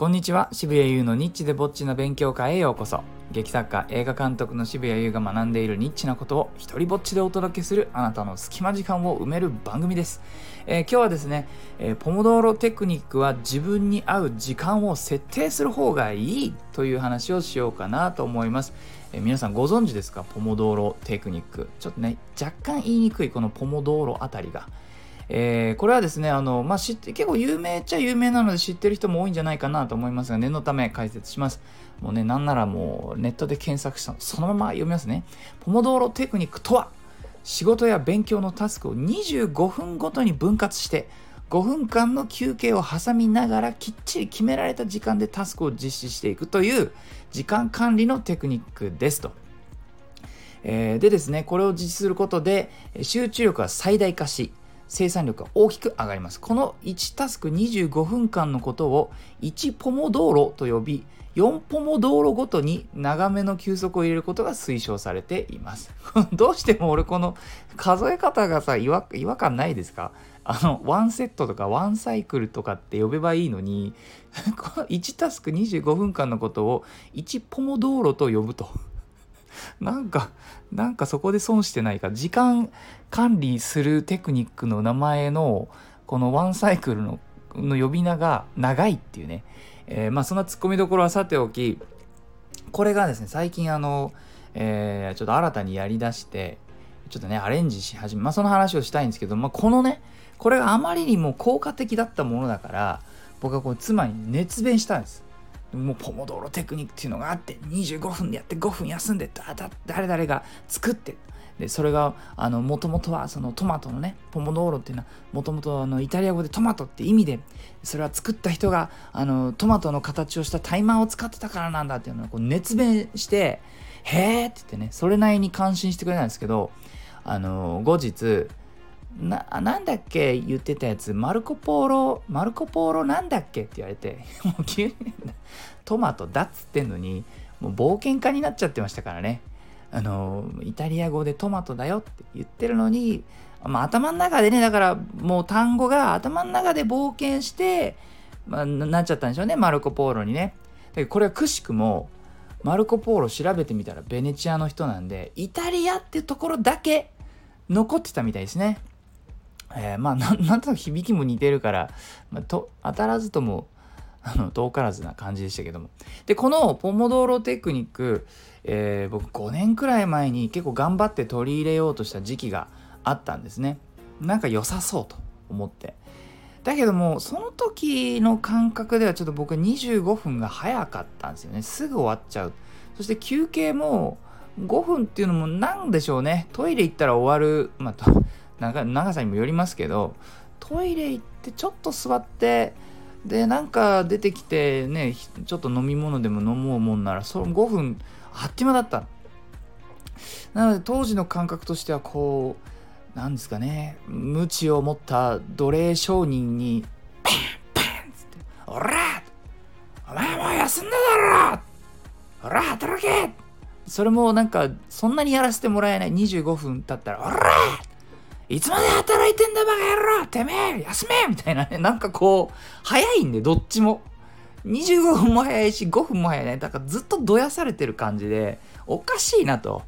こんにちは。渋谷優のニッチでぼっちな勉強会へようこそ。劇作家映画監督の渋谷優が学んでいるニッチなことを一人ぼっちでお届けするあなたの隙間時間を埋める番組です、えー、今日はですね、えー、ポモドーロテクニックは自分に合う時間を設定する方がいいという話をしようかなと思います、えー、皆さんご存知ですか？ポモドーロテクニック。ちょっとね若干言いにくいこのポモドーロあたりが。えー、これはですね、あの、まあ、知って、結構有名っちゃ有名なので知ってる人も多いんじゃないかなと思いますが、念のため解説します。もうね、なんならもうネットで検索したの、そのまま読みますね。ポモドーロテクニックとは、仕事や勉強のタスクを25分ごとに分割して、5分間の休憩を挟みながらきっちり決められた時間でタスクを実施していくという時間管理のテクニックですと。えー、でですね、これを実施することで集中力が最大化し、生産力が大きく上がります。この1タスク25分間のことを1ポモ道路と呼び、4ポモ道路ごとに長めの休息を入れることが推奨されています。どうしても俺この数え方がさ違和、感ないですか？あの、ワンセットとかワンサイクルとかって呼べばいいのに、この1タスク25分間のことを1ポモ道路と呼ぶと。なんか、なんかそこで損してないか。時間管理するテクニックの名前の、このワンサイクルのの呼び名が長いっていうね。えー、まあそんなツッコミどころはさておき、これがですね、最近あの、えー、ちょっと新たにやりだして、ちょっとね、アレンジし始め、まあその話をしたいんですけど、まあこのね、これがあまりにも効果的だったものだから、僕はこう妻に熱弁したんです。もうポモドーロテクニックっていうのがあって25分でやって5分休んでだだ誰々が作ってでそれがもともとはそのトマトのねポモドーロっていうのはもともとイタリア語でトマトって意味でそれは作った人があのトマトの形をしたタイマーを使ってたからなんだっていうのをこう熱弁してへえって言ってねそれなりに感心してくれたんですけどあの後日な、なんだっけ言ってたやつ、マルコポーロ、マルコポーロなんだっけって言われて、もう急にトマトだっつってんのに、もう冒険家になっちゃってましたからね。あの、イタリア語でトマトだよって言ってるのに、まあ、頭の中でね、だからもう単語が頭の中で冒険して、まあ、なっちゃったんでしょうね、マルコ・ポーロにね。これはくしくも、マルコ・ポーロ調べてみたらベネチアの人なんで、イタリアってところだけ残ってたみたいですね。えー、まあ なんとなく響きも似てるから、まあ、と当たらずともあの遠からずな感じでしたけども。でこのポモドーロテクニック、えー、僕5年くらい前に結構頑張って取り入れようとした時期があったんですね。なんか良さそうと思って。だけどもその時の感覚ではちょっと僕25分が早かったんですよね。すぐ終わっちゃう。そして休憩も5分っていうのも何でしょうね。トイレ行ったら終わる。まあ長さにもよりますけどトイレ行ってちょっと座ってでなんか出てきてねちょっと飲み物でも飲もうもんならその5分あっという間だったなので当時の感覚としてはこうなんですかね無知を持った奴隷商人にパンパンっつって「おらお前もう休んだだろおら働け!」それもなんかそんなにやらせてもらえない25分経ったら「おらいつまで働いてんだバカ野郎てめえ休めみたいなね、なんかこう、早いんで、どっちも。25分も早いし、5分も早いね。だからずっとどやされてる感じで、おかしいなと。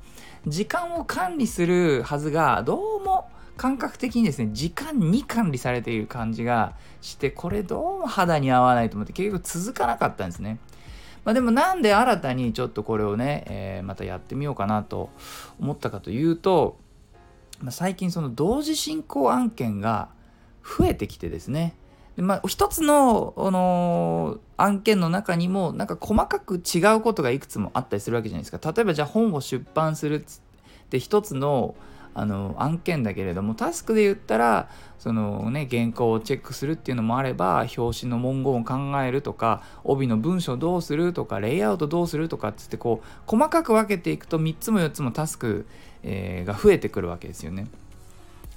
時間を管理するはずが、どうも感覚的にですね、時間に管理されている感じがして、これどうも肌に合わないと思って、結局続かなかったんですね。まあ、でもなんで新たにちょっとこれをね、えー、またやってみようかなと思ったかというと、まあ、最近その同時進行案件が増えてきてですね。で、まあ、一つの、あのー、案件の中にもなんか細かく違うことがいくつもあったりするわけじゃないですか。例えばじゃあ本を出版するって一つのあの案件だけれどもタスクで言ったらそのね原稿をチェックするっていうのもあれば表紙の文言を考えるとか帯の文章どうするとかレイアウトどうするとかっつってこう細かく分けていくと3つも4つもタスク、えー、が増えてくるわけですよね。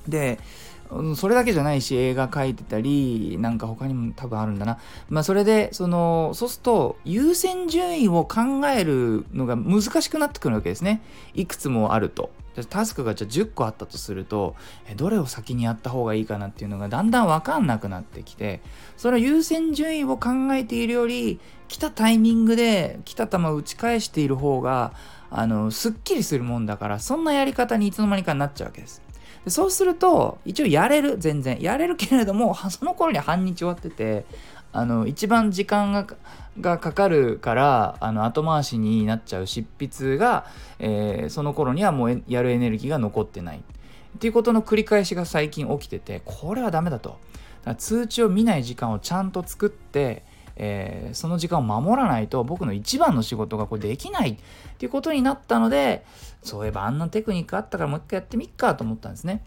でそれだけじゃないし映画描いてたりなんか他にも多分あるんだな。まあそれでそのそうすると優先順位を考えるのが難しくなってくるわけですね。いくつもあると。タスクがじゃあ10個あったとするとどれを先にやった方がいいかなっていうのがだんだん分かんなくなってきてそれは優先順位を考えているより来たタイミングで来た球を打ち返している方があのすっきりするもんだからそんなやり方にいつの間にかなっちゃうわけです。でそうすると一応やれる全然。やれるけれども その頃に半日終わっててあの一番時間ががかかるからあの後回しになっちゃう執筆が、えー、その頃にはもうやるエネルギーが残ってない。っていうことの繰り返しが最近起きててこれはダメだと。だ通知を見ない時間をちゃんと作って、えー、その時間を守らないと僕の一番の仕事がこれできないっていうことになったのでそういえばあんなテクニックあったからもう一回やってみっかと思ったんですね。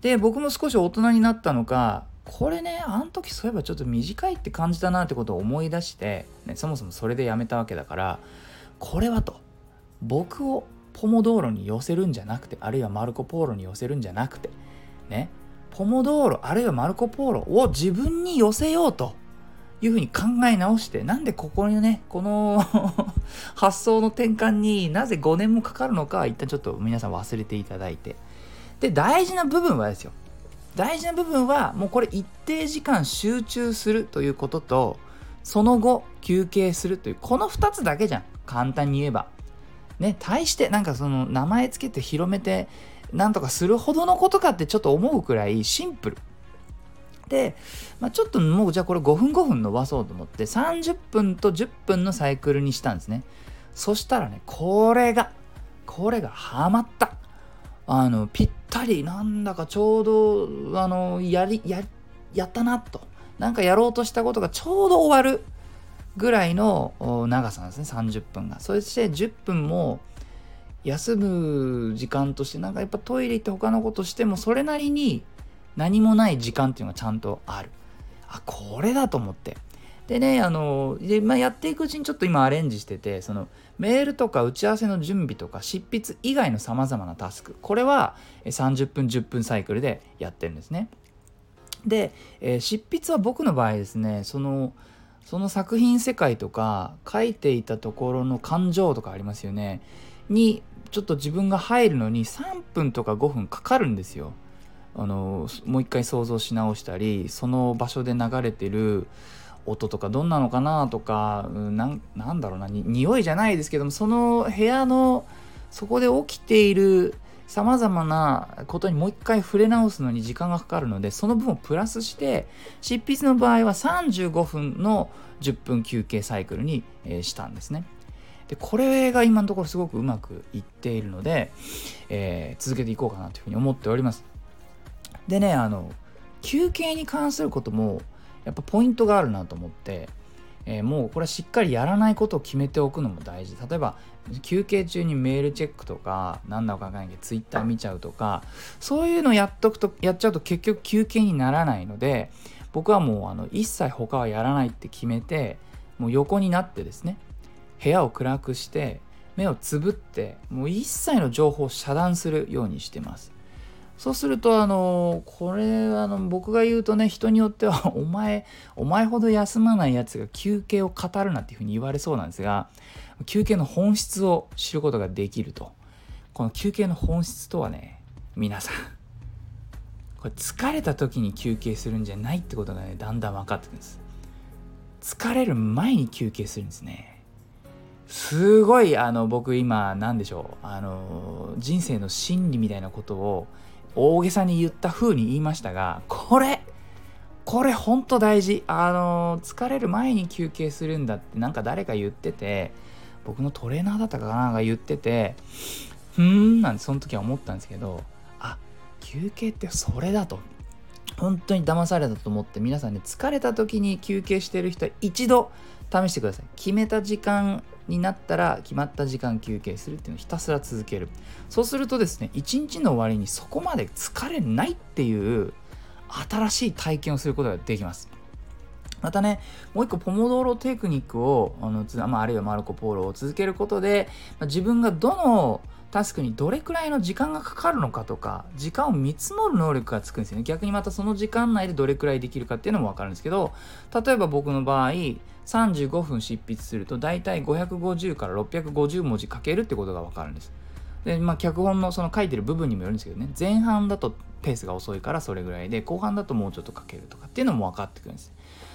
で僕も少し大人になったのかこれねあの時そういえばちょっと短いって感じたなってことを思い出して、ね、そもそもそれでやめたわけだからこれはと僕をポモ道路に寄せるんじゃなくてあるいはマルコ・ポーロに寄せるんじゃなくてねポモ道路あるいはマルコ・ポーロを自分に寄せようというふうに考え直してなんでここにねこの 発想の転換になぜ5年もかかるのか一旦ちょっと皆さん忘れていただいて。で大事な部分はですよ。大事な部分はもうこれ一定時間集中するということとその後休憩するというこの2つだけじゃん。簡単に言えば。ね対してなんかその名前つけて広めてなんとかするほどのことかってちょっと思うくらいシンプル、まあ、ちょっともうじゃあこれ5分5分伸ばそうと思って30分と10分のサイクルにしたんですね。そしたらねこれがこれがハマった。あのぴったりなんだかちょうどあのやりややったなと。なんかやろうとしたことがちょうど終わるぐらいの長さなんですね30分が。そして10分も休む時間としてなんかやっぱトイレ行って他のことしてもそれなりに何もない時間っていうのがちゃんとある。あこれだと思って。でねあので、まあ、やっていくうちにちょっと今アレンジしててそのメールとか打ち合わせの準備とか執筆以外のさまざまなタスク。これは30分10分サイクルでやってるんですね。で、えー、執筆は僕の場合ですねそのその作品世界とか書いていたところの感情とかありますよね。にちょっと自分が入るのに3分とか5分かかるんですよ。あのもう一回想像し直したりその場所で流れてる音とかどんなのかなとか、うん、なんだろうなに匂いじゃないですけどもその部屋のそこで起きているさまざまなことにもう一回触れ直すのに時間がかかるのでその分をプラスして執筆の場合は35分の10分休憩サイクルに、したんですね。でこれが今のところすごくうまくいっているので、えー、続けていこうかなというふうに思っております。でねあの休憩に関することもやっぱポイントがあるなと思って、えー、もうこれはしっかりやらないことを決めておくのも大事。例えば休憩中にメールチェックとか何だかわかんないけどツイッター見ちゃうとかそういうのやっとくとやっちゃうと結局休憩にならないので僕はもうあの一切他はやらないって決めてもう横になってですね部屋を暗くして目をつぶってもう一切の情報を遮断するようにしてます。そうするとあのこれあの僕が言うとね人によっては お前お前ほど休まないやつが休憩を語るなっていうふうに言われそうなんですが休憩の本質を知ることができると。この休憩の本質とはね皆さんこれ疲れた時に休憩するんじゃないってことがねだんだん分かってくるんです。疲れる前に休憩するんですね。すごいあの僕今何でしょうあの人生の真理みたいなことを大げさに言った風に言いましたがこれこれほんと大事。あの疲れる前に休憩するんだってなんか誰か言ってて僕のトレーナーだったかなが言っててふーんなんてその時は思ったんですけどあ休憩ってそれだと。本当に騙されたと思って皆さんね疲れた時に休憩してる人は一度試してください。決めた時間になったら決まった時間休憩するっていうのをひたすら続ける。そうするとですね一日の終わりにそこまで疲れないっていう新しい体験をすることができます。またねもう一個ポモドーロテクニックをあの、まあ、あるいはマルコ・ポーロを続けることで、まあ、自分がどのタスクにどれくらいの時間がかかるのかとか時間を見積もる能力がつくんですよね。逆にまたその時間内でどれくらいできるかっていうのも分かるんですけど例えば僕の場合35分執筆すると大体550から650文字書けるってことが分かるんです。で、まあ、脚本のその書いてる部分にもよるんですけどね。前半だとペースが遅いからそれぐらいで後半だともうちょっとかけるとかっていうのも分かってくるんです。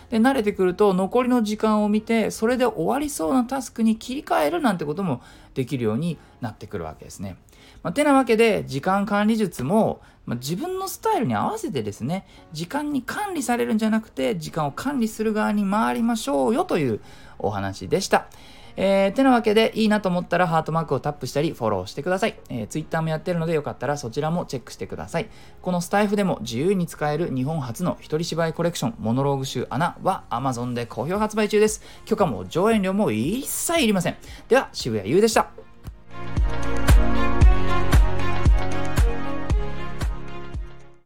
で慣れてくると残りの時間を見てそれで終わりそうなタスクに切り替えるなんてこともできるようになってくるわけですね。まあ、てなわけで時間管理術も、まあ、自分のスタイルに合わせてですね時間に管理されるんじゃなくて時間を管理する側に回りましょうよというお話でした。えー、てなわけで、いいなと思ったらハートマークをタップしたり、フォローしてください。えー、Twitter もやってるので、よかったらそちらもチェックしてください。このスタイフでも自由に使える日本初の一人芝居コレクション、モノローグ集穴は Amazon で好評発売中です。許可も上演料も一切いりません。では、渋谷優でした。